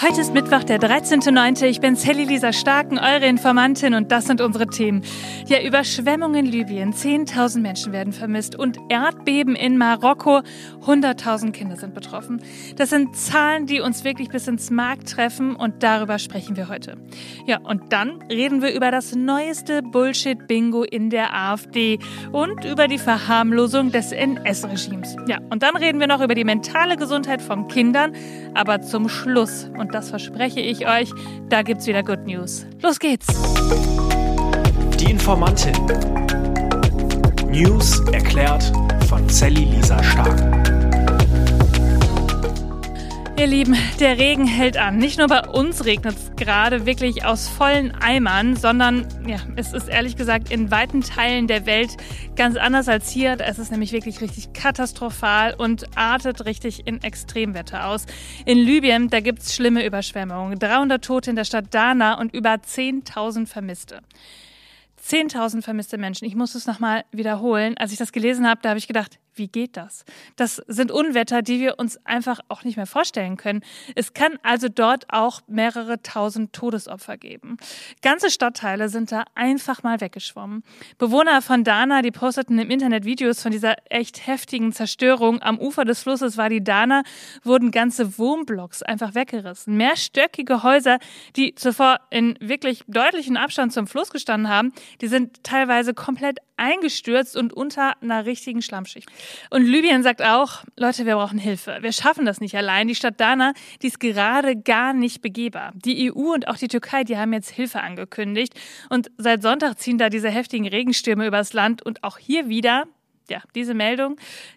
Heute ist Mittwoch, der 13.09. Ich bin Sally Lisa Starken, eure Informantin und das sind unsere Themen. Ja, Überschwemmungen in Libyen, 10.000 Menschen werden vermisst und Erdbeben in Marokko, 100.000 Kinder sind betroffen. Das sind Zahlen, die uns wirklich bis ins Mark treffen und darüber sprechen wir heute. Ja, und dann reden wir über das neueste Bullshit-Bingo in der AfD und über die Verharmlosung des NS-Regimes. Ja, und dann reden wir noch über die mentale Gesundheit von Kindern, aber zum Schluss und und das verspreche ich euch, da gibt's wieder Good News. Los geht's! Die Informantin. News erklärt von Sally Lisa Stark. Ihr Lieben, der Regen hält an. Nicht nur bei uns regnet es gerade wirklich aus vollen Eimern, sondern ja, es ist ehrlich gesagt in weiten Teilen der Welt ganz anders als hier. Es ist nämlich wirklich richtig katastrophal und artet richtig in Extremwetter aus. In Libyen, da gibt es schlimme Überschwemmungen. 300 Tote in der Stadt Dana und über 10.000 Vermisste. 10.000 vermisste Menschen. Ich muss es nochmal wiederholen. Als ich das gelesen habe, da habe ich gedacht, wie geht das? Das sind Unwetter, die wir uns einfach auch nicht mehr vorstellen können. Es kann also dort auch mehrere tausend Todesopfer geben. Ganze Stadtteile sind da einfach mal weggeschwommen. Bewohner von Dana, die posteten im Internet Videos von dieser echt heftigen Zerstörung. Am Ufer des Flusses war die Dana, wurden ganze Wohnblocks einfach weggerissen. Mehrstöckige Häuser, die zuvor in wirklich deutlichen Abstand zum Fluss gestanden haben, die sind teilweise komplett eingestürzt und unter einer richtigen Schlammschicht. Und Libyen sagt auch, Leute, wir brauchen Hilfe. Wir schaffen das nicht allein. Die Stadt Dana, die ist gerade gar nicht begehbar. Die EU und auch die Türkei, die haben jetzt Hilfe angekündigt. Und seit Sonntag ziehen da diese heftigen Regenstürme übers Land. Und auch hier wieder, ja, diese Meldung,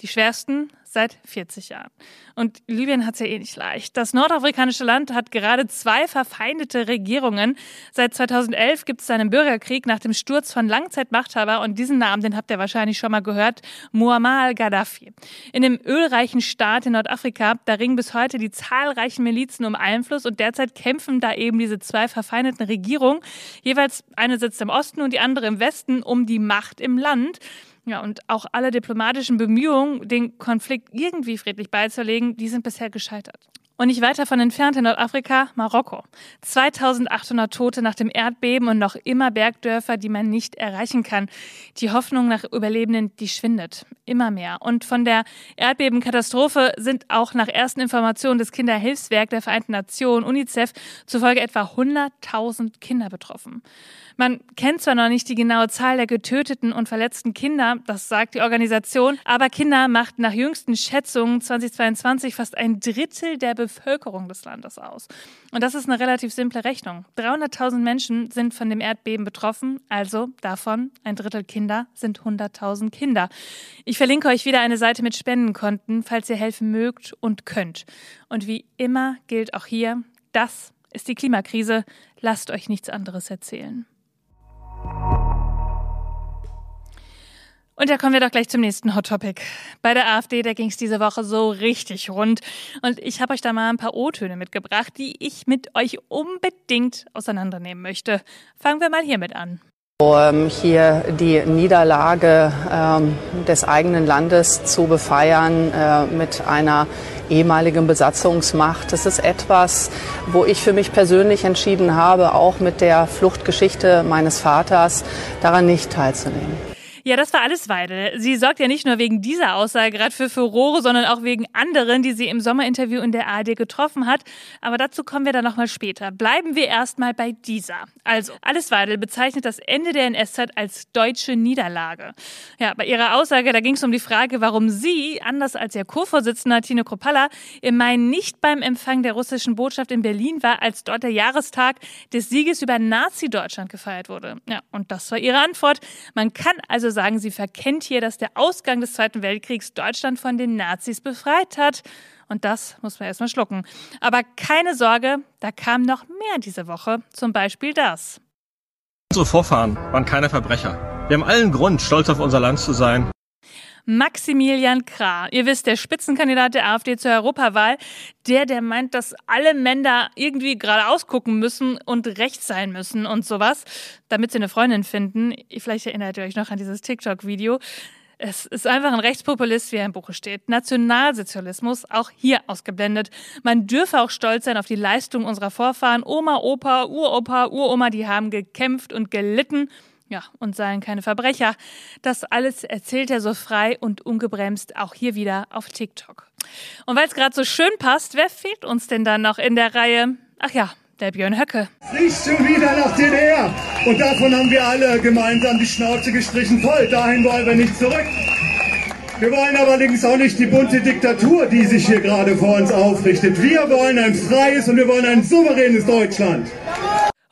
die schwersten seit 40 Jahren. Und Libyen hat es ja eh nicht leicht. Das nordafrikanische Land hat gerade zwei verfeindete Regierungen. Seit 2011 gibt es einen Bürgerkrieg nach dem Sturz von Langzeitmachthaber und diesen Namen, den habt ihr wahrscheinlich schon mal gehört, Muammar al-Gaddafi. In dem ölreichen Staat in Nordafrika, da ringen bis heute die zahlreichen Milizen um Einfluss und derzeit kämpfen da eben diese zwei verfeindeten Regierungen. Jeweils eine sitzt im Osten und die andere im Westen um die Macht im Land. Ja, und auch alle diplomatischen Bemühungen, den Konflikt irgendwie friedlich beizulegen, die sind bisher gescheitert. Und nicht weiter von entfernt in Nordafrika, Marokko. 2800 Tote nach dem Erdbeben und noch immer Bergdörfer, die man nicht erreichen kann. Die Hoffnung nach Überlebenden, die schwindet. Immer mehr. Und von der Erdbebenkatastrophe sind auch nach ersten Informationen des Kinderhilfswerk der Vereinten Nationen, UNICEF, zufolge etwa 100.000 Kinder betroffen. Man kennt zwar noch nicht die genaue Zahl der getöteten und verletzten Kinder, das sagt die Organisation, aber Kinder machten nach jüngsten Schätzungen 2022 fast ein Drittel der Bevölkerung des Landes aus. Und das ist eine relativ simple Rechnung. 300.000 Menschen sind von dem Erdbeben betroffen, also davon ein Drittel Kinder sind 100.000 Kinder. Ich verlinke euch wieder eine Seite mit Spendenkonten, falls ihr helfen mögt und könnt. Und wie immer gilt auch hier, das ist die Klimakrise. Lasst euch nichts anderes erzählen. Und da kommen wir doch gleich zum nächsten Hot Topic. Bei der AfD, da ging es diese Woche so richtig rund. Und ich habe euch da mal ein paar O-Töne mitgebracht, die ich mit euch unbedingt auseinandernehmen möchte. Fangen wir mal hiermit an. Hier die Niederlage ähm, des eigenen Landes zu befeiern äh, mit einer ehemaligen Besatzungsmacht. Das ist etwas, wo ich für mich persönlich entschieden habe, auch mit der Fluchtgeschichte meines Vaters daran nicht teilzunehmen. Ja, das war alles Weidel. Sie sorgt ja nicht nur wegen dieser Aussage gerade für Furore, sondern auch wegen anderen, die sie im Sommerinterview in der ARD getroffen hat. Aber dazu kommen wir dann nochmal später. Bleiben wir erstmal bei dieser. Also, Alice Weidel bezeichnet das Ende der NS-Zeit als deutsche Niederlage. Ja, bei ihrer Aussage, da ging es um die Frage, warum sie, anders als ihr Co-Vorsitzender Tino Kropalla, im Mai nicht beim Empfang der russischen Botschaft in Berlin war, als dort der Jahrestag des Sieges über Nazi-Deutschland gefeiert wurde. Ja, und das war ihre Antwort. Man kann also sagen, sie verkennt hier, dass der Ausgang des Zweiten Weltkriegs Deutschland von den Nazis befreit hat. Und das muss man erstmal schlucken. Aber keine Sorge, da kam noch mehr diese Woche. Zum Beispiel das. Unsere Vorfahren waren keine Verbrecher. Wir haben allen Grund, stolz auf unser Land zu sein. Maximilian Krah. Ihr wisst, der Spitzenkandidat der AfD zur Europawahl, der, der meint, dass alle Männer irgendwie geradeaus gucken müssen und rechts sein müssen und sowas, damit sie eine Freundin finden. Vielleicht erinnert ihr euch noch an dieses TikTok-Video. Es ist einfach ein Rechtspopulist, wie er im Buche steht. Nationalsozialismus, auch hier ausgeblendet. Man dürfe auch stolz sein auf die Leistung unserer Vorfahren. Oma, Opa, Uropa, Uroma, die haben gekämpft und gelitten. Ja, und seien keine Verbrecher. Das alles erzählt er so frei und ungebremst auch hier wieder auf TikTok. Und weil es gerade so schön passt, wer fehlt uns denn dann noch in der Reihe? Ach ja, der Björn Höcke. Nicht schon wieder nach DDR. Und davon haben wir alle gemeinsam die Schnauze gestrichen. Toll, dahin wollen wir nicht zurück. Wir wollen allerdings auch nicht die bunte Diktatur, die sich hier gerade vor uns aufrichtet. Wir wollen ein freies und wir wollen ein souveränes Deutschland.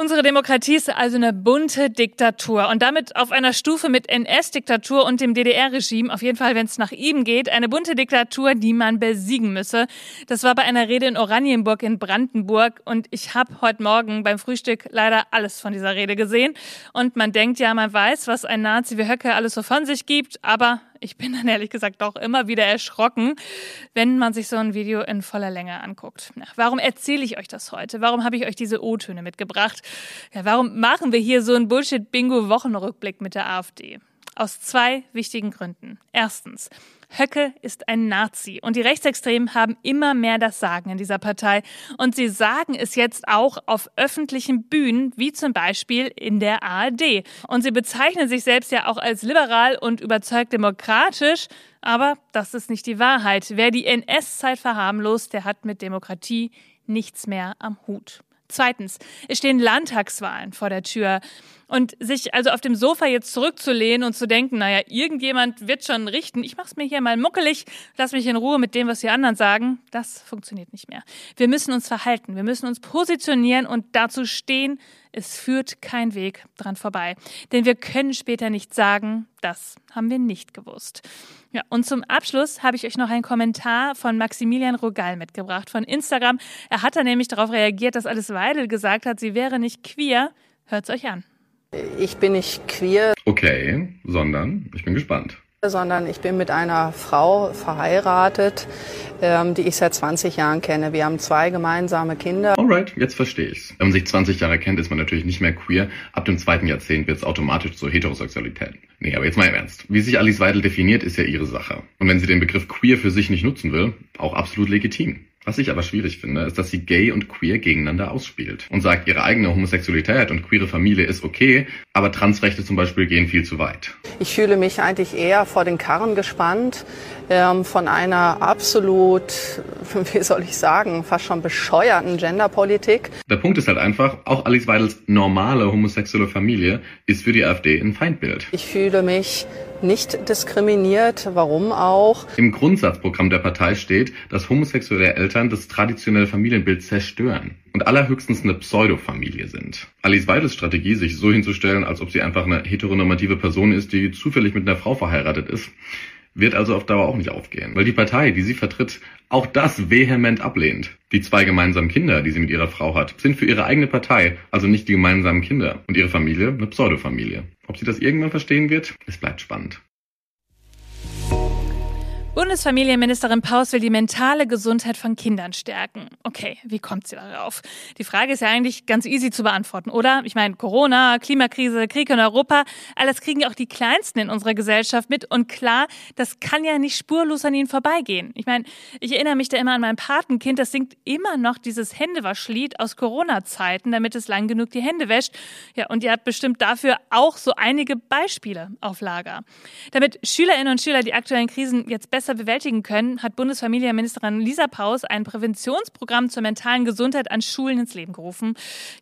Unsere Demokratie ist also eine bunte Diktatur. Und damit auf einer Stufe mit NS-Diktatur und dem DDR-Regime, auf jeden Fall, wenn es nach ihm geht, eine bunte Diktatur, die man besiegen müsse. Das war bei einer Rede in Oranienburg in Brandenburg. Und ich habe heute Morgen beim Frühstück leider alles von dieser Rede gesehen. Und man denkt ja, man weiß, was ein Nazi wie Höcke alles so von sich gibt, aber ich bin dann ehrlich gesagt auch immer wieder erschrocken, wenn man sich so ein Video in voller Länge anguckt. Ja, warum erzähle ich euch das heute? Warum habe ich euch diese O-Töne mitgebracht? Ja, warum machen wir hier so einen Bullshit-Bingo-Wochenrückblick mit der AfD? Aus zwei wichtigen Gründen. Erstens, Höcke ist ein Nazi und die Rechtsextremen haben immer mehr das Sagen in dieser Partei. Und sie sagen es jetzt auch auf öffentlichen Bühnen, wie zum Beispiel in der ARD. Und sie bezeichnen sich selbst ja auch als liberal und überzeugt demokratisch. Aber das ist nicht die Wahrheit. Wer die NS-Zeit verharmlost, der hat mit Demokratie nichts mehr am Hut. Zweitens, es stehen Landtagswahlen vor der Tür. Und sich also auf dem Sofa jetzt zurückzulehnen und zu denken, naja, irgendjemand wird schon richten, ich mach's mir hier mal muckelig, lass mich in Ruhe mit dem, was die anderen sagen, das funktioniert nicht mehr. Wir müssen uns verhalten, wir müssen uns positionieren und dazu stehen, es führt kein Weg dran vorbei. Denn wir können später nicht sagen, das haben wir nicht gewusst. Ja, und zum Abschluss habe ich euch noch einen Kommentar von Maximilian Rogal mitgebracht von Instagram. Er hat da nämlich darauf reagiert, dass Alice Weidel gesagt hat, sie wäre nicht queer. Hört's euch an. Ich bin nicht queer. Okay, sondern ich bin gespannt. Sondern ich bin mit einer Frau verheiratet, ähm, die ich seit 20 Jahren kenne. Wir haben zwei gemeinsame Kinder. Alright, jetzt verstehe ich's. Wenn man sich 20 Jahre kennt, ist man natürlich nicht mehr queer. Ab dem zweiten Jahrzehnt wird's automatisch zur Heterosexualität. Nee, aber jetzt mal im Ernst. Wie sich Alice Weidel definiert, ist ja ihre Sache. Und wenn sie den Begriff queer für sich nicht nutzen will, auch absolut legitim. Was ich aber schwierig finde, ist, dass sie gay und queer gegeneinander ausspielt und sagt, ihre eigene Homosexualität und queere Familie ist okay, aber Transrechte zum Beispiel gehen viel zu weit. Ich fühle mich eigentlich eher vor den Karren gespannt ähm, von einer absolut, wie soll ich sagen, fast schon bescheuerten Genderpolitik. Der Punkt ist halt einfach, auch Alice Weidels normale homosexuelle Familie ist für die AfD ein Feindbild. Ich fühle mich nicht diskriminiert. Warum auch? Im Grundsatzprogramm der Partei steht, dass homosexuelle Eltern das traditionelle Familienbild zerstören und allerhöchstens eine Pseudofamilie sind. Alice Weidels Strategie, sich so hinzustellen, als ob sie einfach eine heteronormative Person ist, die zufällig mit einer Frau verheiratet ist, wird also auf Dauer auch nicht aufgehen, weil die Partei, die sie vertritt, auch das vehement ablehnt. Die zwei gemeinsamen Kinder, die sie mit ihrer Frau hat, sind für ihre eigene Partei also nicht die gemeinsamen Kinder und ihre Familie eine Pseudofamilie. Ob sie das irgendwann verstehen wird, es bleibt spannend. Bundesfamilienministerin Paus will die mentale Gesundheit von Kindern stärken. Okay, wie kommt sie darauf? Die Frage ist ja eigentlich ganz easy zu beantworten, oder? Ich meine, Corona, Klimakrise, Krieg in Europa, alles kriegen auch die Kleinsten in unserer Gesellschaft mit. Und klar, das kann ja nicht spurlos an ihnen vorbeigehen. Ich meine, ich erinnere mich da immer an mein Patenkind, das singt immer noch dieses Händewaschlied aus Corona-Zeiten, damit es lang genug die Hände wäscht. Ja, und ihr habt bestimmt dafür auch so einige Beispiele auf Lager. Damit Schülerinnen und Schüler die aktuellen Krisen jetzt besser besser bewältigen können, hat Bundesfamilienministerin Lisa Paus ein Präventionsprogramm zur mentalen Gesundheit an Schulen ins Leben gerufen.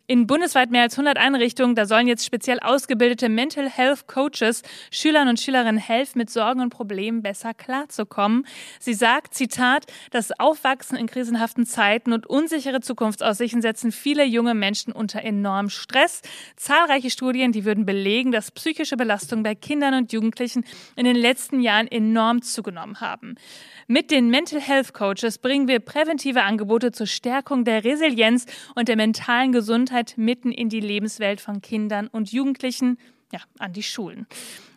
In bundesweit mehr als 100 Einrichtungen, da sollen jetzt speziell ausgebildete Mental Health Coaches Schülern und Schülerinnen helfen, mit Sorgen und Problemen besser klarzukommen. Sie sagt, Zitat, das Aufwachsen in krisenhaften Zeiten und unsichere Zukunftsaussichten setzen viele junge Menschen unter enormem Stress. Zahlreiche Studien, die würden belegen, dass psychische Belastungen bei Kindern und Jugendlichen in den letzten Jahren enorm zugenommen haben haben. Mit den Mental Health Coaches bringen wir präventive Angebote zur Stärkung der Resilienz und der mentalen Gesundheit mitten in die Lebenswelt von Kindern und Jugendlichen. Ja, an die Schulen.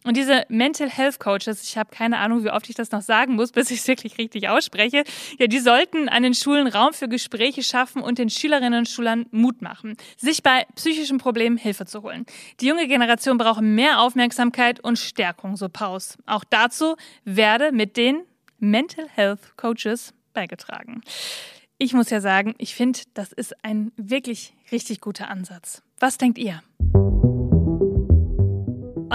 Und diese Mental Health Coaches, ich habe keine Ahnung, wie oft ich das noch sagen muss, bis ich es wirklich richtig ausspreche, ja, die sollten an den Schulen Raum für Gespräche schaffen und den Schülerinnen und Schülern Mut machen, sich bei psychischen Problemen Hilfe zu holen. Die junge Generation braucht mehr Aufmerksamkeit und Stärkung, so Paus. Auch dazu werde mit den Mental Health Coaches beigetragen. Ich muss ja sagen, ich finde, das ist ein wirklich richtig guter Ansatz. Was denkt ihr?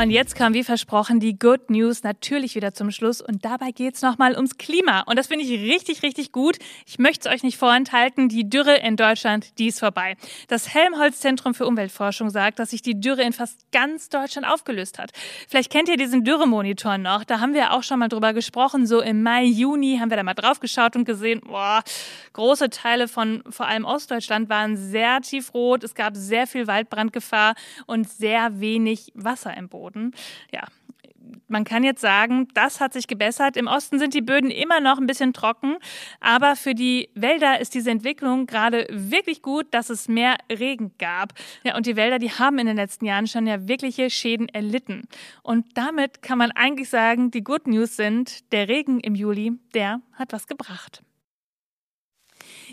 Und jetzt kam wie versprochen die Good News natürlich wieder zum Schluss und dabei geht's nochmal ums Klima und das finde ich richtig, richtig gut. Ich möchte es euch nicht vorenthalten, die Dürre in Deutschland, die ist vorbei. Das Helmholtz Zentrum für Umweltforschung sagt, dass sich die Dürre in fast ganz Deutschland aufgelöst hat. Vielleicht kennt ihr diesen Dürremonitor noch, da haben wir auch schon mal drüber gesprochen, so im Mai, Juni haben wir da mal drauf geschaut und gesehen, boah, große Teile von vor allem Ostdeutschland waren sehr tiefrot, es gab sehr viel Waldbrandgefahr und sehr wenig Wasser im Boden. Boden. Ja, man kann jetzt sagen, das hat sich gebessert. Im Osten sind die Böden immer noch ein bisschen trocken, aber für die Wälder ist diese Entwicklung gerade wirklich gut, dass es mehr Regen gab. Ja, und die Wälder, die haben in den letzten Jahren schon ja wirkliche Schäden erlitten. Und damit kann man eigentlich sagen, die Good News sind, der Regen im Juli, der hat was gebracht.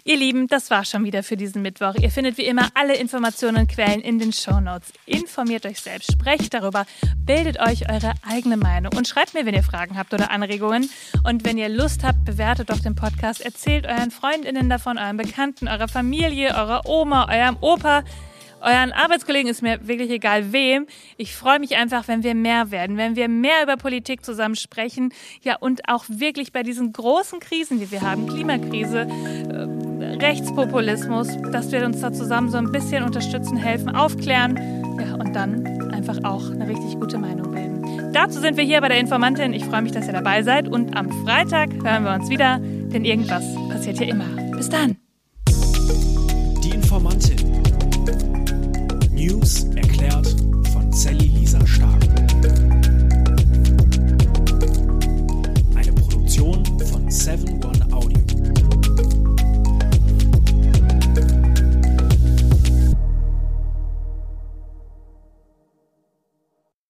Ihr Lieben, das war schon wieder für diesen Mittwoch. Ihr findet wie immer alle Informationen und Quellen in den Show Notes. Informiert euch selbst, sprecht darüber, bildet euch eure eigene Meinung und schreibt mir, wenn ihr Fragen habt oder Anregungen. Und wenn ihr Lust habt, bewertet doch den Podcast, erzählt euren Freundinnen davon, euren Bekannten, eurer Familie, eurer Oma, eurem Opa euren Arbeitskollegen ist mir wirklich egal wem. Ich freue mich einfach, wenn wir mehr werden, wenn wir mehr über Politik zusammen sprechen. Ja, und auch wirklich bei diesen großen Krisen, die wir haben, Klimakrise, äh, Rechtspopulismus, dass wir uns da zusammen so ein bisschen unterstützen, helfen, aufklären ja, und dann einfach auch eine richtig gute Meinung bilden. Dazu sind wir hier bei der Informantin. Ich freue mich, dass ihr dabei seid und am Freitag hören wir uns wieder, denn irgendwas passiert hier immer. Bis dann! Die Informantin. News erklärt von Sally Lisa Stark. Eine Produktion von Seven World.